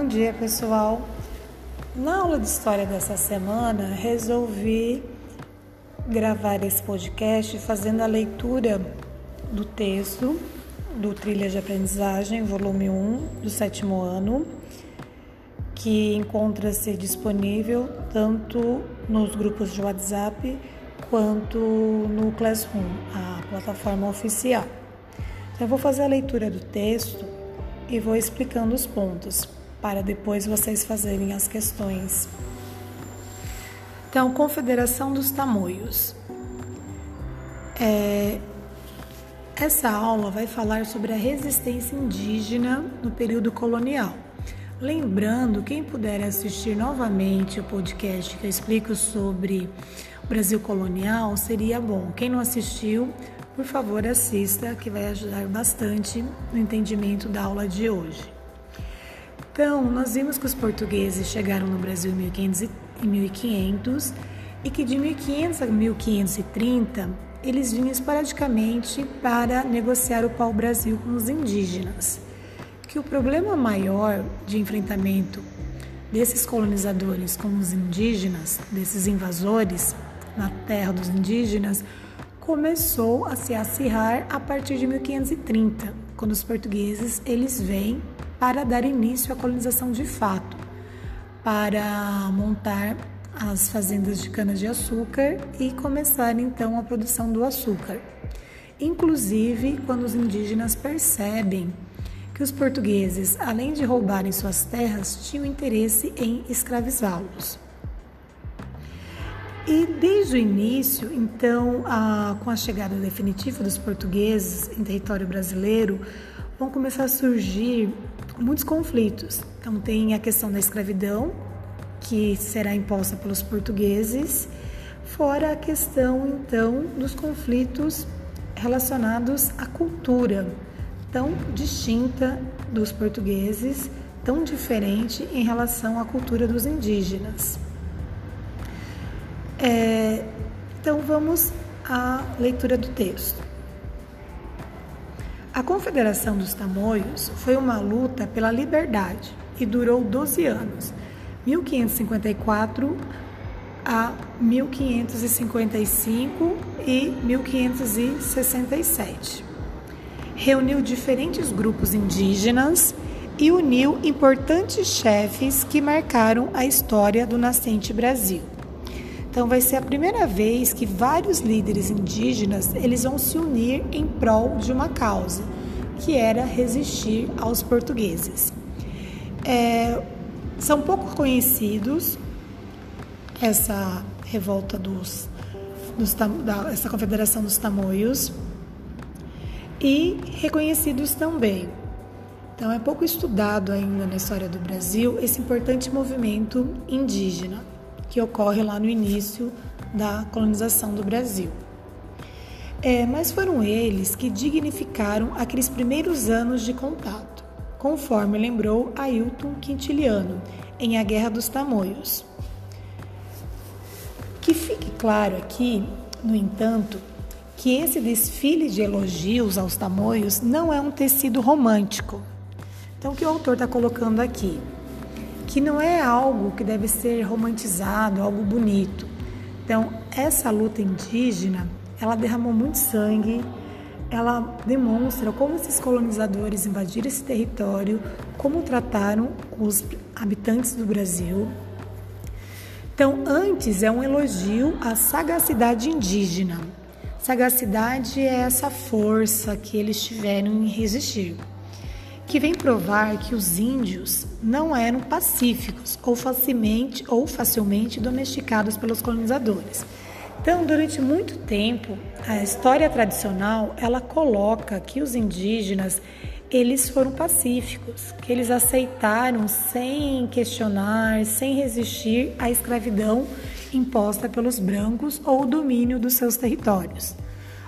Bom dia, pessoal. Na aula de história dessa semana, resolvi gravar esse podcast fazendo a leitura do texto do Trilha de Aprendizagem, volume 1, do sétimo ano, que encontra-se disponível tanto nos grupos de WhatsApp quanto no Classroom, a plataforma oficial. Então, eu vou fazer a leitura do texto e vou explicando os pontos para depois vocês fazerem as questões. Então, Confederação dos Tamoios. É, essa aula vai falar sobre a resistência indígena no período colonial. Lembrando, quem puder assistir novamente o podcast que eu explico sobre o Brasil colonial, seria bom. Quem não assistiu, por favor, assista, que vai ajudar bastante no entendimento da aula de hoje. Então, nós vimos que os portugueses chegaram no Brasil em 1500 e que de 1500 a 1530 eles vinham esporadicamente para negociar o pau-brasil com os indígenas. Que o problema maior de enfrentamento desses colonizadores com os indígenas, desses invasores na terra dos indígenas, começou a se acirrar a partir de 1530, quando os portugueses eles vêm para dar início à colonização de fato, para montar as fazendas de cana-de-açúcar e começar então a produção do açúcar. Inclusive, quando os indígenas percebem que os portugueses, além de roubarem suas terras, tinham interesse em escravizá-los. E desde o início, então, a, com a chegada definitiva dos portugueses em território brasileiro, vão começar a surgir muitos conflitos. Então, tem a questão da escravidão, que será imposta pelos portugueses, fora a questão, então, dos conflitos relacionados à cultura, tão distinta dos portugueses, tão diferente em relação à cultura dos indígenas. É, então, vamos à leitura do texto. A Confederação dos Tamoios foi uma luta pela liberdade e durou 12 anos, 1554 a 1555 e 1567. Reuniu diferentes grupos indígenas e uniu importantes chefes que marcaram a história do nascente Brasil. Então vai ser a primeira vez que vários líderes indígenas eles vão se unir em prol de uma causa, que era resistir aos portugueses. É, são pouco conhecidos essa revolta dos, dos da, essa confederação dos tamoios e reconhecidos também. Então é pouco estudado ainda na história do Brasil esse importante movimento indígena que ocorre lá no início da colonização do Brasil. É, mas foram eles que dignificaram aqueles primeiros anos de contato, conforme lembrou Ailton Quintiliano em A Guerra dos Tamoios. Que fique claro aqui, no entanto, que esse desfile de elogios aos tamoios não é um tecido romântico. Então, o que o autor está colocando aqui? Que não é algo que deve ser romantizado, algo bonito. Então, essa luta indígena, ela derramou muito sangue, ela demonstra como esses colonizadores invadiram esse território, como trataram os habitantes do Brasil. Então, antes é um elogio à sagacidade indígena. Sagacidade é essa força que eles tiveram em resistir que vem provar que os índios não eram pacíficos ou facilmente ou facilmente domesticados pelos colonizadores. Então, durante muito tempo, a história tradicional ela coloca que os indígenas eles foram pacíficos, que eles aceitaram sem questionar, sem resistir à escravidão imposta pelos brancos ou o domínio dos seus territórios.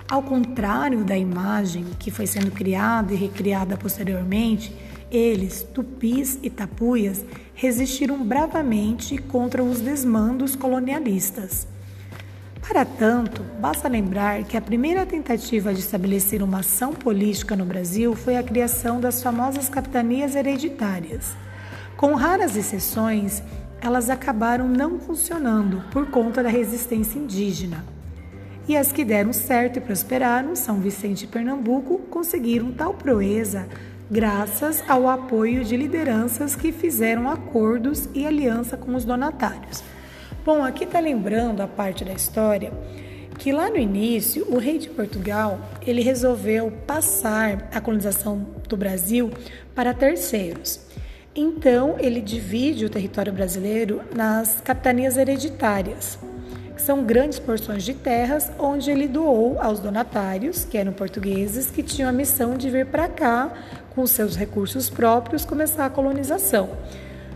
Ao contrário da imagem que foi sendo criada e recriada posteriormente, eles, tupis e tapuias, resistiram bravamente contra os desmandos colonialistas. Para tanto, basta lembrar que a primeira tentativa de estabelecer uma ação política no Brasil foi a criação das famosas capitanias hereditárias, Com raras exceções, elas acabaram não funcionando por conta da resistência indígena. E as que deram certo e prosperaram, São Vicente e Pernambuco, conseguiram tal proeza graças ao apoio de lideranças que fizeram acordos e aliança com os donatários. Bom, aqui está lembrando a parte da história que lá no início o rei de Portugal ele resolveu passar a colonização do Brasil para terceiros. Então ele divide o território brasileiro nas capitanias hereditárias, são grandes porções de terras onde ele doou aos donatários, que eram portugueses, que tinham a missão de vir para cá com seus recursos próprios começar a colonização.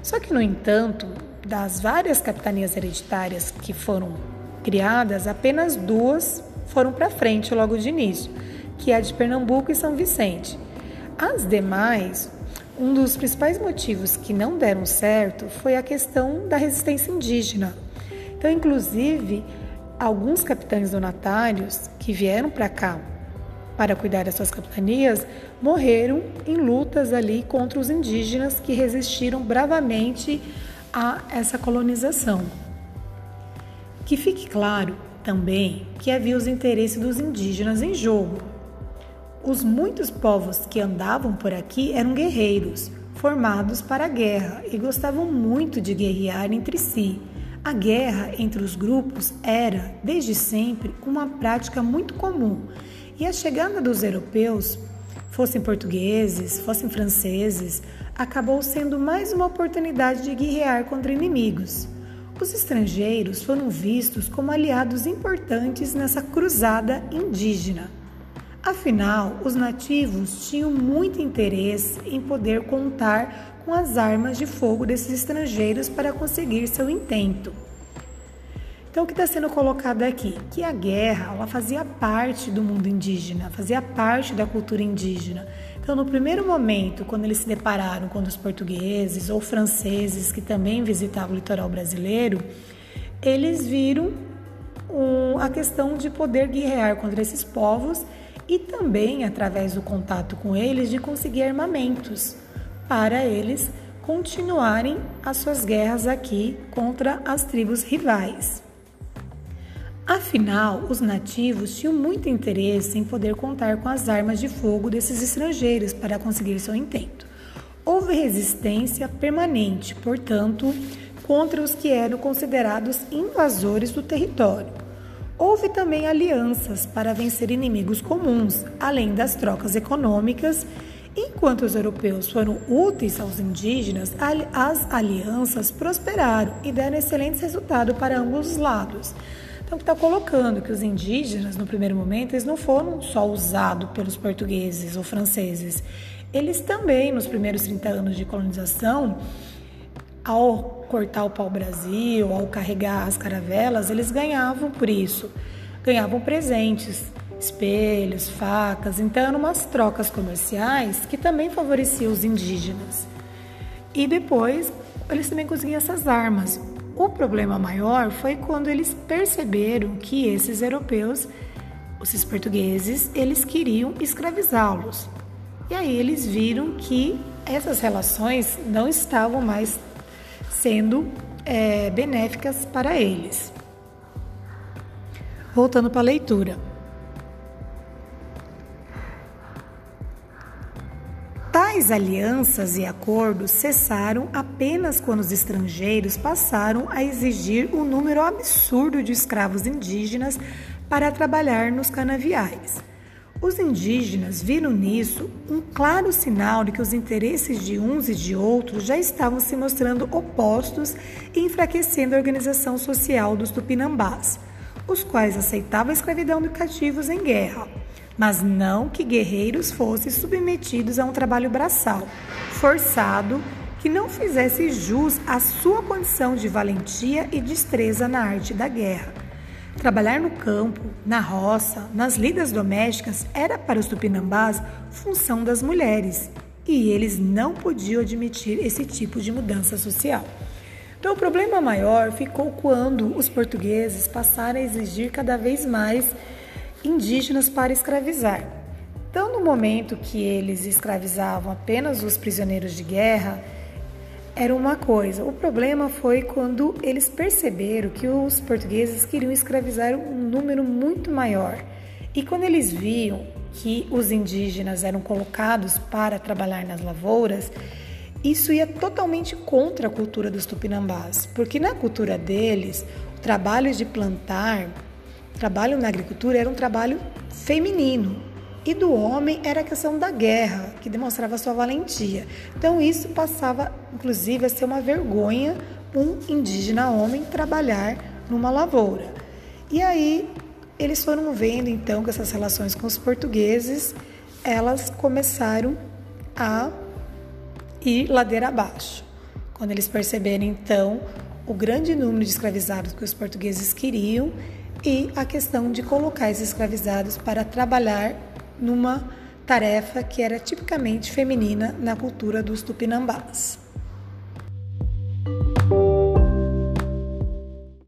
Só que no entanto, das várias capitanias hereditárias que foram criadas, apenas duas foram para frente logo de início, que é a de Pernambuco e São Vicente. As demais, um dos principais motivos que não deram certo foi a questão da resistência indígena. Então, inclusive, alguns capitães donatários que vieram para cá para cuidar das suas capitanias morreram em lutas ali contra os indígenas que resistiram bravamente a essa colonização. Que fique claro também que havia os interesses dos indígenas em jogo. Os muitos povos que andavam por aqui eram guerreiros, formados para a guerra e gostavam muito de guerrear entre si. A guerra entre os grupos era, desde sempre, uma prática muito comum, e a chegada dos europeus, fossem portugueses, fossem franceses, acabou sendo mais uma oportunidade de guerrear contra inimigos. Os estrangeiros foram vistos como aliados importantes nessa cruzada indígena. Afinal, os nativos tinham muito interesse em poder contar com as armas de fogo desses estrangeiros para conseguir seu intento. Então, o que está sendo colocado aqui? Que a guerra ela fazia parte do mundo indígena, fazia parte da cultura indígena. Então, no primeiro momento, quando eles se depararam com os portugueses ou franceses que também visitavam o litoral brasileiro, eles viram um, a questão de poder guerrear contra esses povos e também, através do contato com eles, de conseguir armamentos para eles continuarem as suas guerras aqui contra as tribos rivais. Afinal, os nativos tinham muito interesse em poder contar com as armas de fogo desses estrangeiros para conseguir seu intento. Houve resistência permanente, portanto, contra os que eram considerados invasores do território. Houve também alianças para vencer inimigos comuns, além das trocas econômicas. Enquanto os europeus foram úteis aos indígenas, as alianças prosperaram e deram excelentes resultados para ambos os lados. Então, está colocando que os indígenas, no primeiro momento, eles não foram só usados pelos portugueses ou franceses. Eles também, nos primeiros 30 anos de colonização, ao cortar o pau-brasil, ao carregar as caravelas, eles ganhavam por isso. Ganhavam presentes, espelhos, facas. Então, eram umas trocas comerciais que também favoreciam os indígenas. E depois, eles também conseguiam essas armas. O problema maior foi quando eles perceberam que esses europeus, esses portugueses, eles queriam escravizá-los. E aí eles viram que essas relações não estavam mais sendo é, benéficas para eles. Voltando para a leitura. Tais alianças e acordos cessaram apenas quando os estrangeiros passaram a exigir um número absurdo de escravos indígenas para trabalhar nos canaviais. Os indígenas viram nisso um claro sinal de que os interesses de uns e de outros já estavam se mostrando opostos e enfraquecendo a organização social dos tupinambás, os quais aceitavam a escravidão de cativos em guerra mas não que guerreiros fossem submetidos a um trabalho braçal, forçado, que não fizesse jus à sua condição de valentia e destreza na arte da guerra. Trabalhar no campo, na roça, nas lidas domésticas era para os tupinambás função das mulheres, e eles não podiam admitir esse tipo de mudança social. Então, o problema maior ficou quando os portugueses passaram a exigir cada vez mais indígenas para escravizar. Então, no momento que eles escravizavam apenas os prisioneiros de guerra, era uma coisa. O problema foi quando eles perceberam que os portugueses queriam escravizar um número muito maior. E quando eles viam que os indígenas eram colocados para trabalhar nas lavouras, isso ia totalmente contra a cultura dos tupinambás, porque na cultura deles, o trabalho de plantar, trabalho na agricultura era um trabalho feminino, e do homem era a questão da guerra, que demonstrava sua valentia. Então isso passava, inclusive, a ser uma vergonha um indígena homem trabalhar numa lavoura. E aí eles foram vendo então que essas relações com os portugueses, elas começaram a ir ladeira abaixo. Quando eles perceberam então o grande número de escravizados que os portugueses queriam e a questão de colocar esses escravizados para trabalhar numa tarefa que era tipicamente feminina na cultura dos tupinambás.